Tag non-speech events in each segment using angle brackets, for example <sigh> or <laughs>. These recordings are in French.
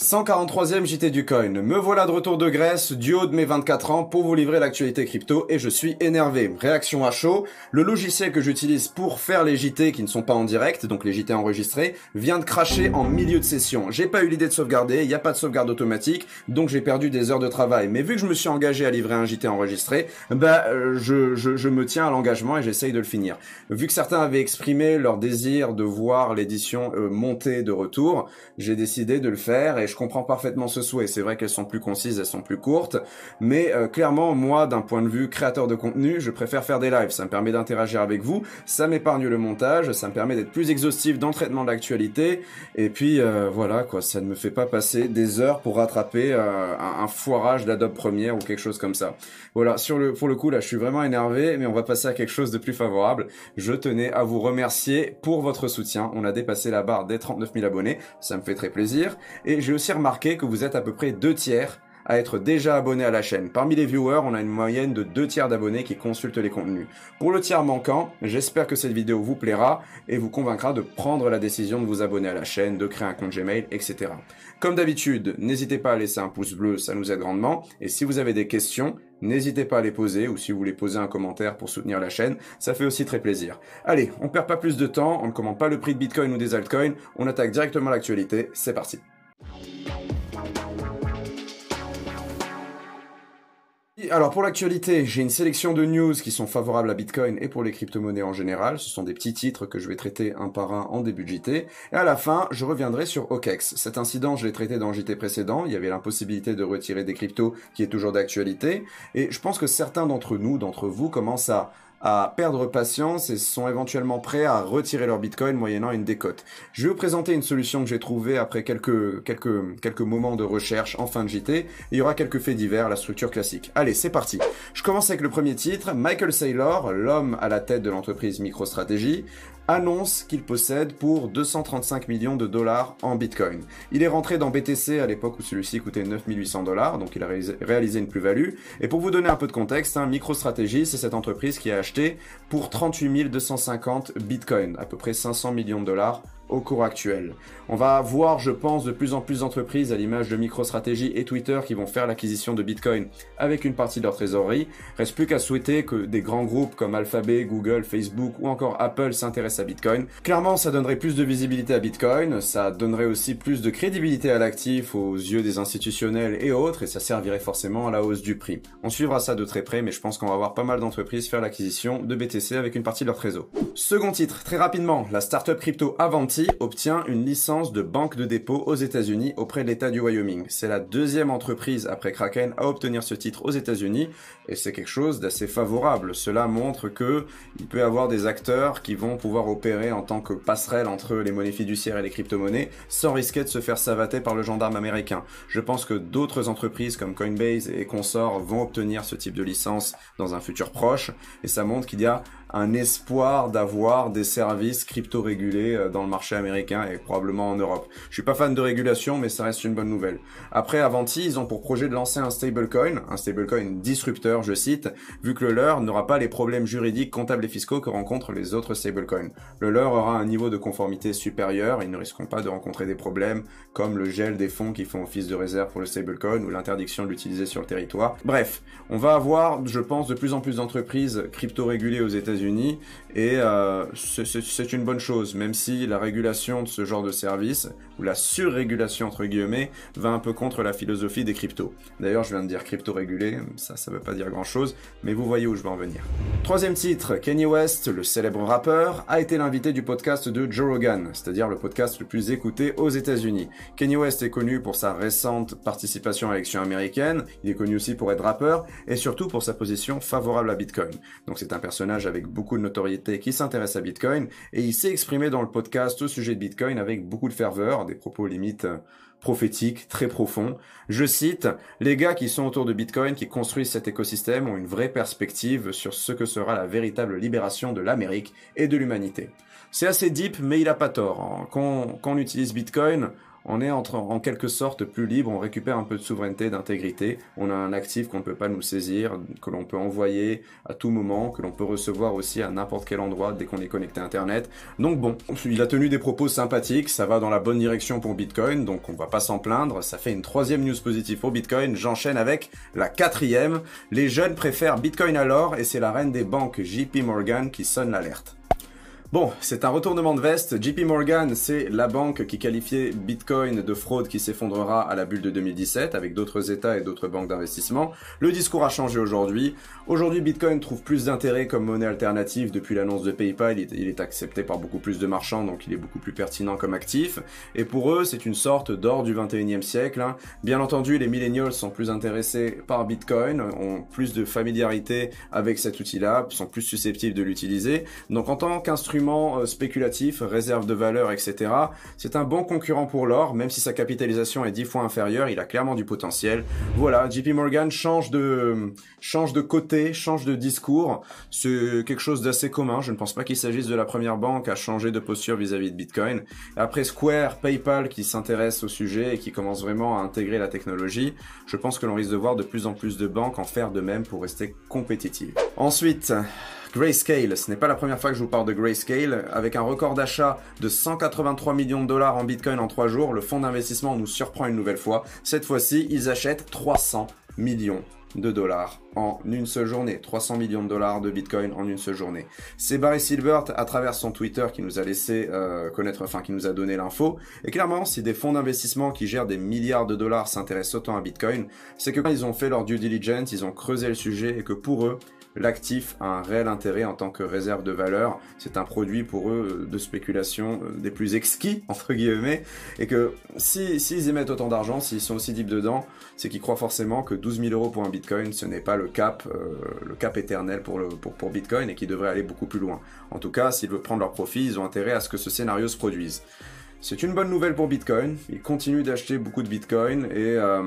143e JT du coin. Me voilà de retour de Grèce, du haut de mes 24 ans, pour vous livrer l'actualité crypto et je suis énervé. Réaction à chaud. Le logiciel que j'utilise pour faire les JT qui ne sont pas en direct, donc les JT enregistrés, vient de cracher en milieu de session. J'ai pas eu l'idée de sauvegarder, il n'y a pas de sauvegarde automatique, donc j'ai perdu des heures de travail. Mais vu que je me suis engagé à livrer un JT enregistré, bah, euh, je, je, me tiens à l'engagement et j'essaye de le finir. Vu que certains avaient exprimé leur désir de voir l'édition euh, monter de retour, j'ai décidé de le faire et je comprends parfaitement ce souhait. C'est vrai qu'elles sont plus concises, elles sont plus courtes, mais euh, clairement, moi, d'un point de vue créateur de contenu, je préfère faire des lives. Ça me permet d'interagir avec vous, ça m'épargne le montage, ça me permet d'être plus exhaustif dans le traitement de l'actualité, et puis euh, voilà quoi, ça ne me fait pas passer des heures pour rattraper euh, un, foirage d'Adobe Premiere ou quelque chose comme ça. Voilà, sur le pour le coup là, je suis vraiment énervé, mais on va passer à quelque chose de plus favorable. Je tenais à vous remercier pour votre soutien. On a dépassé la barre des 39 000 abonnés, ça me fait très plaisir, et aussi remarqué que vous êtes à peu près deux tiers à être déjà abonné à la chaîne. Parmi les viewers, on a une moyenne de deux tiers d'abonnés qui consultent les contenus. Pour le tiers manquant, j'espère que cette vidéo vous plaira et vous convaincra de prendre la décision de vous abonner à la chaîne, de créer un compte Gmail, etc. Comme d'habitude, n'hésitez pas à laisser un pouce bleu, ça nous aide grandement. Et si vous avez des questions, n'hésitez pas à les poser ou si vous voulez poser un commentaire pour soutenir la chaîne, ça fait aussi très plaisir. Allez, on perd pas plus de temps, on ne commande pas le prix de Bitcoin ou des altcoins, on attaque directement l'actualité, c'est parti. Alors pour l'actualité, j'ai une sélection de news qui sont favorables à Bitcoin et pour les crypto-monnaies en général. Ce sont des petits titres que je vais traiter un par un en début de JT. Et à la fin, je reviendrai sur OKEx. Cet incident, je l'ai traité dans le JT précédent. Il y avait l'impossibilité de retirer des cryptos qui est toujours d'actualité. Et je pense que certains d'entre nous, d'entre vous, commencent à à perdre patience et sont éventuellement prêts à retirer leur bitcoin moyennant une décote. Je vais vous présenter une solution que j'ai trouvée après quelques, quelques, quelques moments de recherche en fin de JT. Il y aura quelques faits divers, la structure classique. Allez, c'est parti. Je commence avec le premier titre. Michael Saylor, l'homme à la tête de l'entreprise MicroStrategy, annonce qu'il possède pour 235 millions de dollars en Bitcoin. Il est rentré dans BTC à l'époque où celui-ci coûtait 9800 dollars, donc il a réalisé une plus-value. Et pour vous donner un peu de contexte, hein, MicroStrategy, c'est cette entreprise qui a acheté pour 38 250 Bitcoin, à peu près 500 millions de dollars au cours actuel. On va voir, je pense, de plus en plus d'entreprises à l'image de MicroStrategy et Twitter qui vont faire l'acquisition de Bitcoin avec une partie de leur trésorerie. Reste plus qu'à souhaiter que des grands groupes comme Alphabet, Google, Facebook ou encore Apple s'intéressent à Bitcoin. Clairement, ça donnerait plus de visibilité à Bitcoin, ça donnerait aussi plus de crédibilité à l'actif aux yeux des institutionnels et autres et ça servirait forcément à la hausse du prix. On suivra ça de très près, mais je pense qu'on va voir pas mal d'entreprises faire l'acquisition de BTC avec une partie de leur trésor. Second titre, très rapidement, la startup crypto Avanti obtient une licence de banque de dépôt aux États-Unis auprès de l'État du Wyoming. C'est la deuxième entreprise après Kraken à obtenir ce titre aux États-Unis et c'est quelque chose d'assez favorable. Cela montre que il peut y avoir des acteurs qui vont pouvoir opérer en tant que passerelle entre les monnaies fiduciaires et les crypto-monnaies sans risquer de se faire savater par le gendarme américain. Je pense que d'autres entreprises comme Coinbase et consorts vont obtenir ce type de licence dans un futur proche et ça montre qu'il y a un espoir d'avoir des services crypto régulés euh, dans le marché américain et probablement en Europe. Je suis pas fan de régulation, mais ça reste une bonne nouvelle. Après, Avanti, ils ont pour projet de lancer un stablecoin, un stablecoin disrupteur, je cite, vu que le leur n'aura pas les problèmes juridiques, comptables et fiscaux que rencontrent les autres stablecoins. Le leur aura un niveau de conformité supérieur, ils ne risqueront pas de rencontrer des problèmes comme le gel des fonds qui font office de réserve pour le stablecoin ou l'interdiction de l'utiliser sur le territoire. Bref, on va avoir, je pense, de plus en plus d'entreprises crypto régulées aux États-Unis Et euh, c'est une bonne chose, même si la régulation de ce genre de service, ou la surrégulation entre guillemets, va un peu contre la philosophie des cryptos. D'ailleurs, je viens de dire crypto régulé, ça, ça veut pas dire grand chose, mais vous voyez où je veux en venir. Troisième titre, Kanye West, le célèbre rappeur, a été l'invité du podcast de Joe Rogan, c'est-à-dire le podcast le plus écouté aux États-Unis. Kanye West est connu pour sa récente participation à l'élection américaine, il est connu aussi pour être rappeur, et surtout pour sa position favorable à Bitcoin. Donc c'est un personnage avec beaucoup de notoriété qui s'intéresse à Bitcoin et il s'est exprimé dans le podcast au sujet de Bitcoin avec beaucoup de ferveur, des propos limites euh, prophétiques, très profonds. Je cite, les gars qui sont autour de Bitcoin, qui construisent cet écosystème, ont une vraie perspective sur ce que sera la véritable libération de l'Amérique et de l'humanité. C'est assez deep, mais il a pas tort. Hein. Quand, on utilise Bitcoin, on est en quelque sorte plus libre, on récupère un peu de souveraineté, d'intégrité, on a un actif qu'on ne peut pas nous saisir, que l'on peut envoyer à tout moment, que l'on peut recevoir aussi à n'importe quel endroit dès qu'on est connecté à Internet. Donc bon, il a tenu des propos sympathiques, ça va dans la bonne direction pour Bitcoin, donc on va pas s'en plaindre, ça fait une troisième news positive pour Bitcoin, j'enchaîne avec la quatrième, les jeunes préfèrent Bitcoin à l'or et c'est la reine des banques JP Morgan qui sonne l'alerte. Bon, c'est un retournement de veste. JP Morgan, c'est la banque qui qualifiait Bitcoin de fraude qui s'effondrera à la bulle de 2017 avec d'autres États et d'autres banques d'investissement. Le discours a changé aujourd'hui. Aujourd'hui, Bitcoin trouve plus d'intérêt comme monnaie alternative depuis l'annonce de PayPal. Il est accepté par beaucoup plus de marchands, donc il est beaucoup plus pertinent comme actif. Et pour eux, c'est une sorte d'or du 21e siècle. Hein. Bien entendu, les millennials sont plus intéressés par Bitcoin, ont plus de familiarité avec cet outil-là, sont plus susceptibles de l'utiliser. Donc en tant qu'instrument euh, spéculatif, réserve de valeur, etc. C'est un bon concurrent pour l'or, même si sa capitalisation est dix fois inférieure, il a clairement du potentiel. Voilà, JP Morgan change de, change de côté, change de discours. C'est quelque chose d'assez commun. Je ne pense pas qu'il s'agisse de la première banque à changer de posture vis-à-vis de Bitcoin. Après Square, PayPal qui s'intéresse au sujet et qui commence vraiment à intégrer la technologie, je pense que l'on risque de voir de plus en plus de banques en faire de même pour rester compétitives. Ensuite, Grayscale, ce n'est pas la première fois que je vous parle de Grayscale. Avec un record d'achat de 183 millions de dollars en Bitcoin en 3 jours, le fonds d'investissement nous surprend une nouvelle fois. Cette fois-ci, ils achètent 300 millions de dollars en une seule journée. 300 millions de dollars de Bitcoin en une seule journée. C'est Barry Silbert à travers son Twitter qui nous a laissé euh, connaître, enfin qui nous a donné l'info. Et clairement, si des fonds d'investissement qui gèrent des milliards de dollars s'intéressent autant à Bitcoin, c'est que quand ils ont fait leur due diligence, ils ont creusé le sujet et que pour eux, l'actif a un réel intérêt en tant que réserve de valeur. C'est un produit pour eux de spéculation euh, des plus exquis, <laughs> entre guillemets, et que s'ils si, émettent autant d'argent, s'ils sont aussi deep dedans, c'est qu'ils croient forcément que 12 000 euros pour un bitcoin, ce n'est pas le cap, euh, le cap éternel pour, le, pour, pour bitcoin et qu'ils devraient aller beaucoup plus loin. En tout cas, s'ils veulent prendre leur profit, ils ont intérêt à ce que ce scénario se produise. C'est une bonne nouvelle pour Bitcoin. Il continue d'acheter beaucoup de Bitcoin et euh,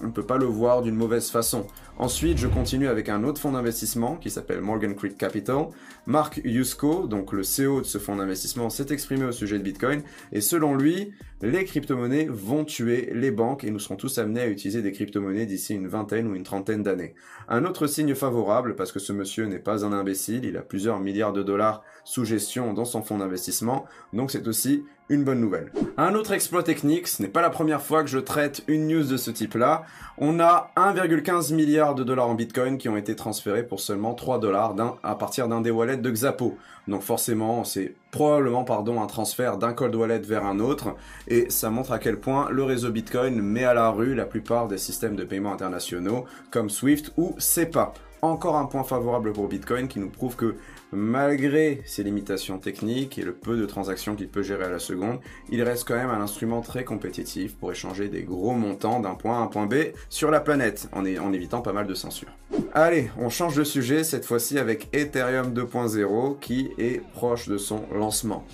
on ne peut pas le voir d'une mauvaise façon. Ensuite, je continue avec un autre fonds d'investissement qui s'appelle Morgan Creek Capital. Mark Yusko, donc le CEO de ce fonds d'investissement, s'est exprimé au sujet de Bitcoin et selon lui, les crypto-monnaies vont tuer les banques et nous serons tous amenés à utiliser des crypto-monnaies d'ici une vingtaine ou une trentaine d'années. Un autre signe favorable, parce que ce monsieur n'est pas un imbécile, il a plusieurs milliards de dollars sous gestion dans son fonds d'investissement, donc c'est aussi une bonne nouvelle. Un autre exploit technique, ce n'est pas la première fois que je traite une news de ce type-là. On a 1,15 milliard de dollars en Bitcoin qui ont été transférés pour seulement 3 dollars à partir d'un des wallets de Xapo. Donc forcément, c'est probablement pardon un transfert d'un cold wallet vers un autre et ça montre à quel point le réseau Bitcoin met à la rue la plupart des systèmes de paiement internationaux comme Swift ou SEPA. Encore un point favorable pour Bitcoin qui nous prouve que malgré ses limitations techniques et le peu de transactions qu'il peut gérer à la seconde, il reste quand même un instrument très compétitif pour échanger des gros montants d'un point à un point B sur la planète en, évitant pas mal de censure. Allez, on change de sujet cette fois-ci avec Ethereum 2.0 qui est proche de son lancement.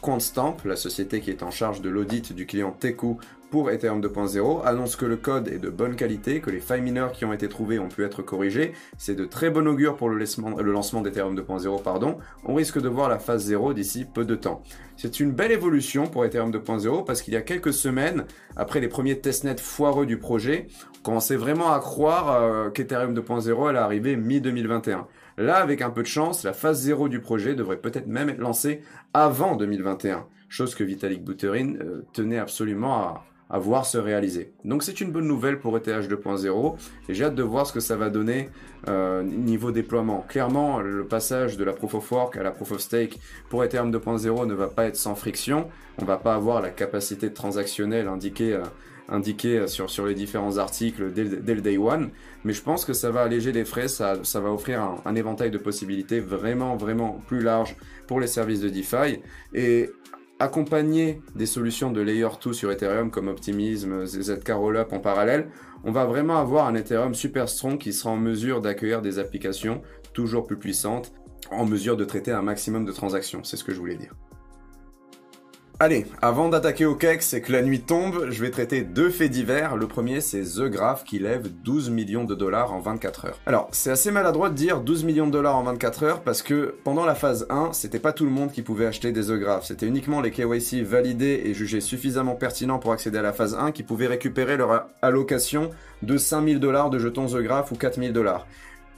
Quantstamp, la société qui est en charge de l'audit du client Teku pour Ethereum 2.0 annonce que le code est de bonne qualité, que les failles mineures qui ont été trouvées ont pu être corrigées. C'est de très bon augure pour le, lancement d'Ethereum 2.0, pardon. On risque de voir la phase 0 d'ici peu de temps. C'est une belle évolution pour Ethereum 2.0 parce qu'il y a quelques semaines, après les premiers testnets foireux du projet, on commençait vraiment à croire qu'Ethereum 2.0 allait arriver mi-2021. Là, avec un peu de chance, la phase 0 du projet devrait peut-être même être lancée avant 2021, chose que Vitalik Buterin euh, tenait absolument à, à voir se réaliser. Donc c'est une bonne nouvelle pour ETH 2.0 et j'ai hâte de voir ce que ça va donner euh, niveau déploiement. Clairement, le passage de la Proof of Work à la Proof of Stake pour Ethereum 2.0 ne va pas être sans friction. On va pas avoir la capacité transactionnelle indiquée, euh, indiquée sur, sur les différents articles dès, le day one, mais je pense que ça va alléger les frais, ça, ça va offrir un, un éventail de possibilités vraiment, vraiment plus large pour les services de DeFi. Et accompagner des solutions de Layer 2 sur Ethereum comme Optimism, ZK Rollup en parallèle, on va vraiment avoir un Ethereum super strong qui sera en mesure d'accueillir des applications toujours plus puissantes, en mesure de traiter un maximum de transactions. C'est ce que je voulais dire. Allez, avant d'attaquer au kex et que la nuit tombe, je vais traiter deux faits divers. Le premier, c'est The Graph qui lève 12 millions de dollars en 24 heures. Alors, c'est assez maladroit de dire 12 millions de dollars en 24 heures parce que pendant la phase 1, c'était pas tout le monde qui pouvait acheter des The Graph. C'était uniquement les KYC validés et jugés suffisamment pertinents pour accéder à la phase 1 qui pouvaient récupérer leur allocation de 5000 dollars de jetons The Graph ou 4000 dollars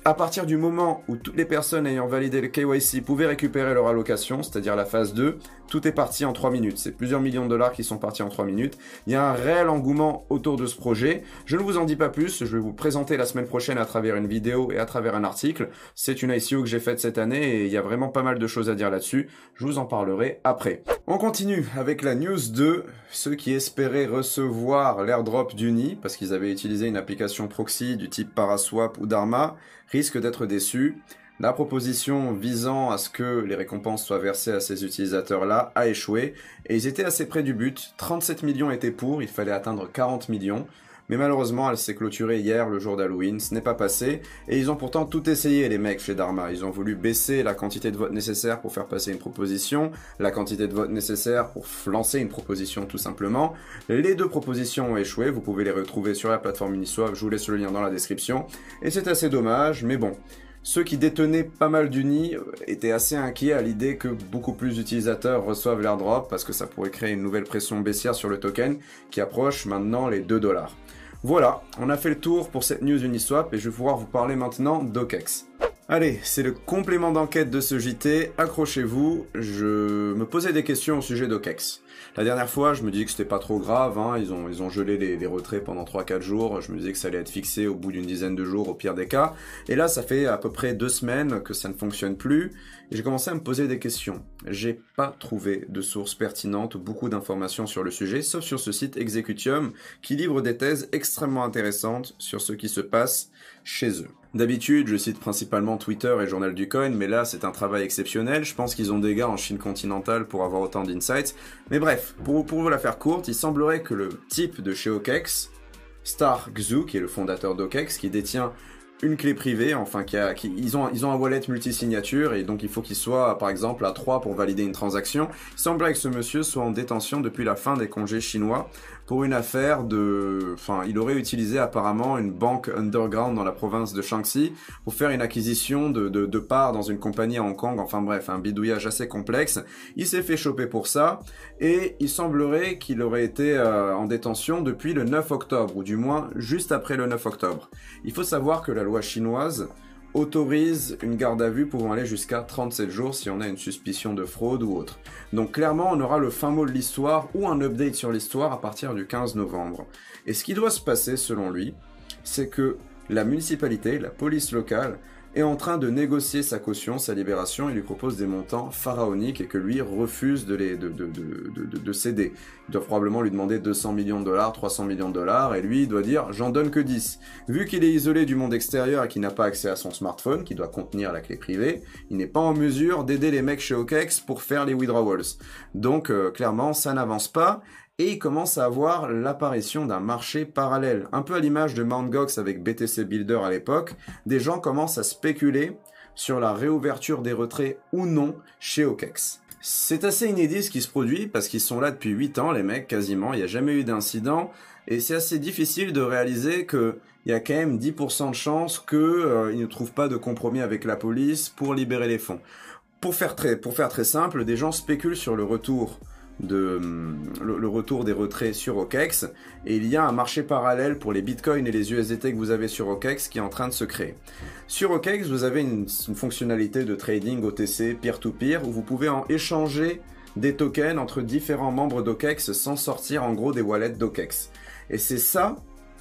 à partir du moment où toutes les personnes ayant validé le KYC pouvaient récupérer leur allocation, c'est-à-dire la phase 2, tout est parti en 3 minutes. C'est plusieurs millions de dollars qui sont partis en 3 minutes. Il y a un réel engouement autour de ce projet. Je ne vous en dis pas plus, je vais vous présenter la semaine prochaine à travers une vidéo et à travers un article. C'est une ICO que j'ai faite cette année et il y a vraiment pas mal de choses à dire là-dessus. Je vous en parlerai après. On continue avec la news 2. Ceux qui espéraient recevoir l'airdrop d'Uni, parce qu'ils avaient utilisé une application proxy du type Paraswap ou Dharma, risquent d'être déçus. La proposition visant à ce que les récompenses soient versées à ces utilisateurs-là a échoué et ils étaient assez près du but. 37 millions étaient pour, il fallait atteindre 40 millions. Mais malheureusement, elle s'est clôturée hier, le jour d'Halloween. Ce n'est pas passé. Et ils ont pourtant tout essayé, les mecs, chez Dharma. Ils ont voulu baisser la quantité de votes nécessaire pour faire passer une proposition, la quantité de votes nécessaire pour lancer une proposition, tout simplement. Les deux propositions ont échoué. Vous pouvez les retrouver sur la plateforme Uniswap. Je vous laisse le lien dans la description. Et c'est assez dommage, mais bon. Ceux qui détenaient pas mal d'unis étaient assez inquiets à l'idée que beaucoup plus d'utilisateurs reçoivent l'airdrop parce que ça pourrait créer une nouvelle pression baissière sur le token qui approche maintenant les 2 dollars. Voilà, on a fait le tour pour cette news Uniswap et je vais pouvoir vous parler maintenant d'OKEX. Allez, c'est le complément d'enquête de ce JT. Accrochez-vous, je me posais des questions au sujet d'OKEX. La dernière fois, je me disais que c'était pas trop grave, hein. ils, ont, ils ont gelé les, retraits pendant 3-4 jours, je me disais que ça allait être fixé au bout d'une dizaine de jours au pire des cas. Et là, ça fait à peu près deux semaines que ça ne fonctionne plus, et j'ai commencé à me poser des questions. J'ai pas trouvé de sources pertinentes ou beaucoup d'informations sur le sujet, sauf sur ce site Executium, qui livre des thèses extrêmement intéressantes sur ce qui se passe chez eux. D'habitude, je cite principalement Twitter et Journal du Coin, mais là c'est un travail exceptionnel. Je pense qu'ils ont des gars en Chine continentale pour avoir autant d'insights. Mais bref, pour, pour vous la faire courte, il semblerait que le type de chez OKEX, Star Xu, qui est le fondateur d'OKEX, qui détient une clé privée, enfin qui a, qui, ils ont ils ont un wallet multisignature et donc il faut qu'il soit par exemple à 3 pour valider une transaction. Il semblerait que ce monsieur soit en détention depuis la fin des congés chinois pour une affaire de, enfin il aurait utilisé apparemment une banque underground dans la province de Shaanxi pour faire une acquisition de, de, de parts dans une compagnie à Hong Kong. Enfin bref, un bidouillage assez complexe. Il s'est fait choper pour ça et il semblerait qu'il aurait été euh, en détention depuis le 9 octobre ou du moins juste après le 9 octobre. Il faut savoir que la loi chinoise autorise une garde à vue pouvant aller jusqu'à 37 jours si on a une suspicion de fraude ou autre. Donc clairement, on aura le fin mot de l'histoire ou un update sur l'histoire à partir du 15 novembre. Et ce qui doit se passer, selon lui, c'est que la municipalité, la police locale, est en train de négocier sa caution, sa libération, il lui propose des montants pharaoniques et que lui refuse de, les, de, de, de, de céder. Il doit probablement lui demander 200 millions de dollars, 300 millions de dollars, et lui doit dire j'en donne que 10. Vu qu'il est isolé du monde extérieur et qu'il n'a pas accès à son smartphone, qui doit contenir la clé privée, il n'est pas en mesure d'aider les mecs chez OKEx pour faire les withdrawals. Donc euh, clairement ça n'avance pas, et il commence à avoir l'apparition d'un marché parallèle. Un peu à l'image de Mt. Gox avec BTC Builder à l'époque, des gens commencent à spéculer sur la réouverture des retraits ou non chez OKEx. C'est assez inédit ce qui se produit parce qu'ils sont là depuis 8 ans, les mecs, quasiment, il n'y a jamais eu d'incident. Et c'est assez difficile de réaliser que il y a quand même 10% de chances qu'ils euh, ne trouvent pas de compromis avec la police pour libérer les fonds. Pour faire très, pour faire très simple, des gens spéculent sur le retour de le, retour des retraits sur OKEx et il y a un marché parallèle pour les bitcoins et les USDT que vous avez sur OKEx qui est en train de se créer. Sur OKEx, vous avez une, une fonctionnalité de trading OTC peer-to-peer où vous pouvez en échanger des tokens entre différents membres d'OKEx sans sortir en gros des wallets d'OKEx. Et c'est ça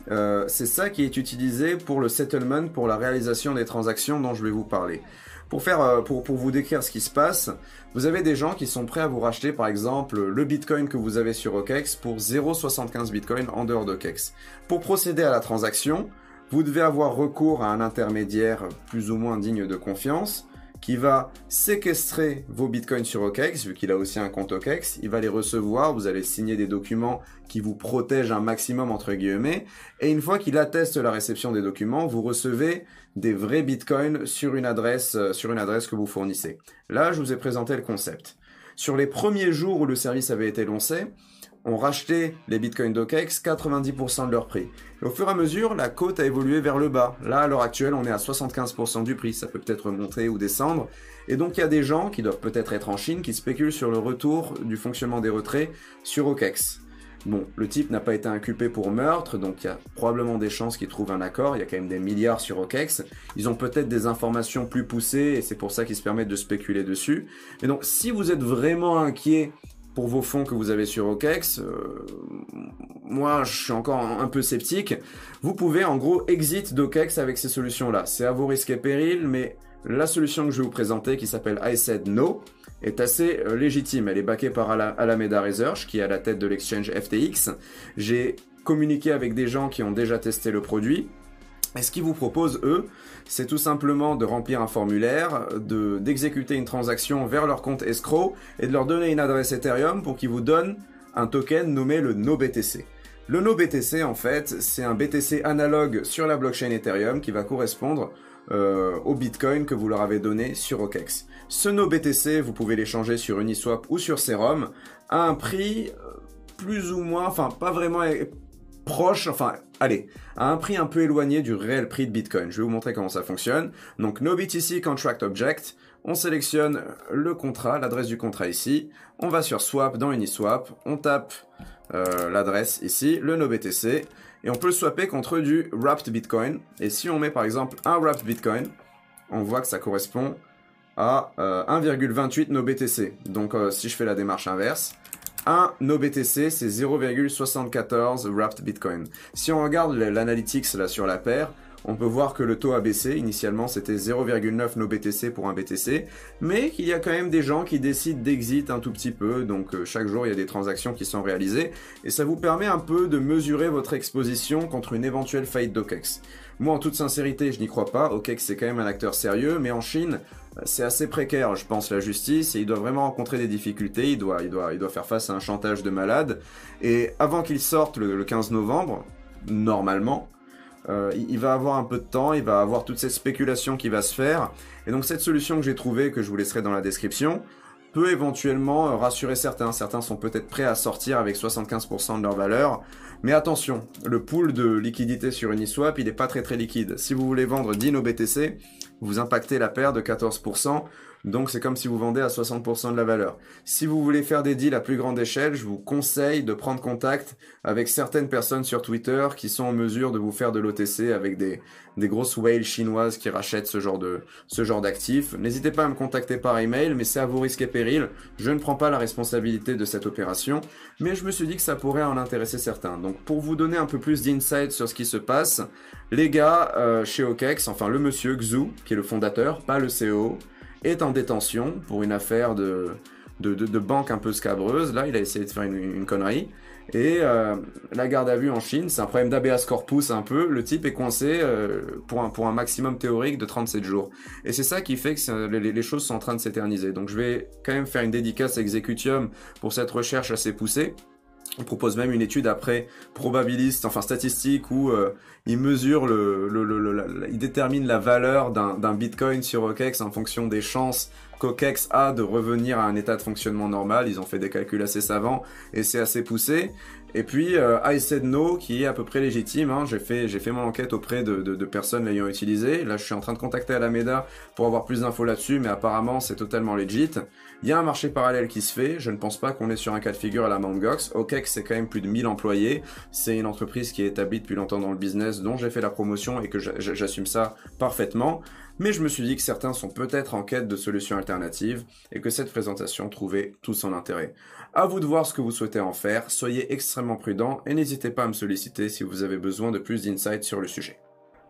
euh, c'est ça qui est utilisé pour le settlement, pour la réalisation des transactions dont je vais vous parler. Pour faire, euh, pour, pour vous décrire ce qui se passe, vous avez des gens qui sont prêts à vous racheter par exemple le bitcoin que vous avez sur OKEx pour 0,75 bitcoin en dehors d'OKEx. Pour procéder à la transaction, vous devez avoir recours à un intermédiaire plus ou moins digne de confiance qui va séquestrer vos bitcoins sur OKEx, vu qu'il a aussi un compte OKEx, il va les recevoir, vous allez signer des documents qui vous protègent un maximum entre guillemets, et une fois qu'il atteste la réception des documents, vous recevez des vrais bitcoins sur une adresse, euh, sur une adresse que vous fournissez. Là, je vous ai présenté le concept. Sur les premiers jours où le service avait été lancé, ont racheté les bitcoins d'OKEX 90% de leur prix. Au fur et à mesure, la cote a évolué vers le bas. Là, à l'heure actuelle, on est à 75% du prix. Ça peut peut-être monter ou descendre. Et donc, il y a des gens qui doivent peut-être être en Chine qui spéculent sur le retour du fonctionnement des retraits sur OKEX. Bon, le type n'a pas été inculpé pour meurtre, donc il y a probablement des chances qu'ils trouvent un accord. Il y a quand même des milliards sur OKEX. Ils ont peut-être des informations plus poussées et c'est pour ça qu'ils se permettent de spéculer dessus. Et donc, si vous êtes vraiment inquiet pour vos fonds que vous avez sur OKEX, euh, moi je suis encore un, peu sceptique, vous pouvez en gros exit d'OKEX avec ces solutions-là. C'est à vos risques et périls, mais la solution que je vais vous présenter qui s'appelle I said no est assez euh, légitime. Elle est backée par Alameda Research qui est à la tête de l'exchange FTX. J'ai communiqué avec des gens qui ont déjà testé le produit. Et ce qu'ils vous proposent, eux, c'est tout simplement de remplir un formulaire, de, d'exécuter une transaction vers leur compte escrow et de leur donner une adresse Ethereum pour qu'ils vous donnent un token nommé le NoBTC. Le NoBTC, en fait, c'est un BTC analogue sur la blockchain Ethereum qui va correspondre euh, au Bitcoin que vous leur avez donné sur OKEx. Ce NoBTC, vous pouvez l'échanger sur Uniswap ou sur Serum à un prix euh, plus ou moins, enfin pas vraiment proche, enfin, allez, à un prix un peu éloigné du réel prix de Bitcoin. Je vais vous montrer comment ça fonctionne. Donc, NoBTC Contract Object. On sélectionne le contrat, l'adresse du contrat ici. On va sur Swap dans Uniswap. On tape euh, l'adresse ici, le NoBTC. Et on peut swapper contre du Wrapped Bitcoin. Et si on met par exemple un Wrapped Bitcoin, on voit que ça correspond à 1,28 euh, NoBTC. Donc euh, si je fais la démarche inverse, un NoBTC, c'est 0,74 wrapped Bitcoin. Si on regarde l'analytics là sur la paire, on peut voir que le taux a baissé. Initialement, c'était 0,9 NoBTC pour un BTC, mais qu'il y a quand même des gens qui décident d'exit un tout petit peu. Donc euh, chaque jour, il y a des transactions qui sont réalisées et ça vous permet un peu de mesurer votre exposition contre une éventuelle faillite d'OKEX. Moi, en toute sincérité, je n'y crois pas. OKEX, c'est quand même un acteur sérieux, mais en Chine, c'est assez précaire, je pense, la justice, et il doit vraiment rencontrer des difficultés, il doit, il doit, il doit faire face à un chantage de malade. Et avant qu'il sorte le, 15 novembre, normalement, euh, il va avoir un peu de temps, il va avoir toute cette spéculation qui va se faire. Et donc cette solution que j'ai trouvée, que je vous laisserai dans la description, peut éventuellement euh, rassurer certains. Certains sont peut-être prêts à sortir avec 75% de leur valeur. Mais attention, le pool de liquidité sur Uniswap, il n'est pas très très liquide. Si vous voulez vendre 10 BTC, vous impactez la paire de 14%. Donc c'est comme si vous vendez à 60% de la valeur. Si vous voulez faire des deals à plus grande échelle, je vous conseille de prendre contact avec certaines personnes sur Twitter qui sont en mesure de vous faire de l'OTC avec des, des grosses whales chinoises qui rachètent ce genre de ce genre d'actifs. N'hésitez pas à me contacter par email, mais c'est à vos risques et périls. Je ne prends pas la responsabilité de cette opération, mais je me suis dit que ça pourrait en intéresser certains. Donc pour vous donner un peu plus d'insight sur ce qui se passe, les gars euh, chez OKEX, enfin le monsieur Xu, qui est le fondateur, pas le CEO, est en détention pour une affaire de, de, banque un peu scabreuse. Là, il a essayé de faire une, connerie. Et euh, la garde à vue en Chine, c'est un problème d'ABS corpus un peu. Le type est coincé euh, pour, un, pour un maximum théorique de 37 jours. Et c'est ça qui fait que les, les, choses sont en train de s'éterniser. Donc je vais quand même faire une dédicace à Executium pour cette recherche assez poussée. On propose même une étude après probabiliste, enfin statistique, où euh, il mesure le, le, le, la valeur d'un Bitcoin sur OKEx en fonction des chances qu'OKEx a de revenir à un état de fonctionnement normal. Ils ont fait des calculs assez savants et c'est assez poussé. Et puis euh, I said no qui est à peu près légitime. Hein. J'ai fait j'ai fait mon enquête auprès de, de, de personnes l'ayant utilisé. Là je suis en train de contacter Alameda pour avoir plus d'infos là-dessus, mais apparemment c'est totalement legit. Il y a un marché parallèle qui se fait. Je ne pense pas qu'on est sur un cas de figure à la Mt. Gox. OKEx c'est quand même plus de 1000 employés. C'est une entreprise qui est établie depuis longtemps dans le business, dont j'ai fait la promotion et que j'assume ça parfaitement. Mais je me suis dit que certains sont peut-être en quête de solutions alternatives et que cette présentation trouvait tout son intérêt. À vous de voir ce que vous souhaitez en faire, soyez extrêmement prudent et n'hésitez pas à me solliciter si vous avez besoin de plus d'insights sur le sujet.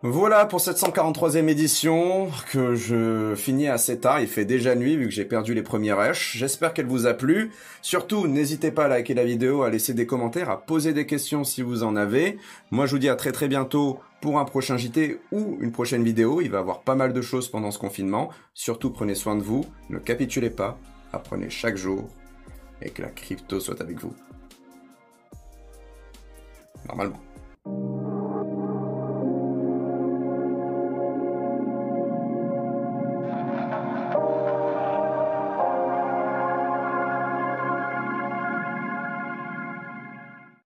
Voilà pour cette 143e édition que je finis assez tard. Il fait déjà nuit vu que j'ai perdu les premiers rushs. J'espère qu'elle vous a plu. Surtout, n'hésitez pas à liker la vidéo, à laisser des commentaires, à poser des questions si vous en avez. Moi, je vous dis à très très bientôt pour un prochain JT ou une prochaine vidéo. Il va y avoir pas mal de choses pendant ce confinement. Surtout, prenez soin de vous. Ne capitulez pas. Apprenez chaque jour et que la crypto soit avec vous. Normalement.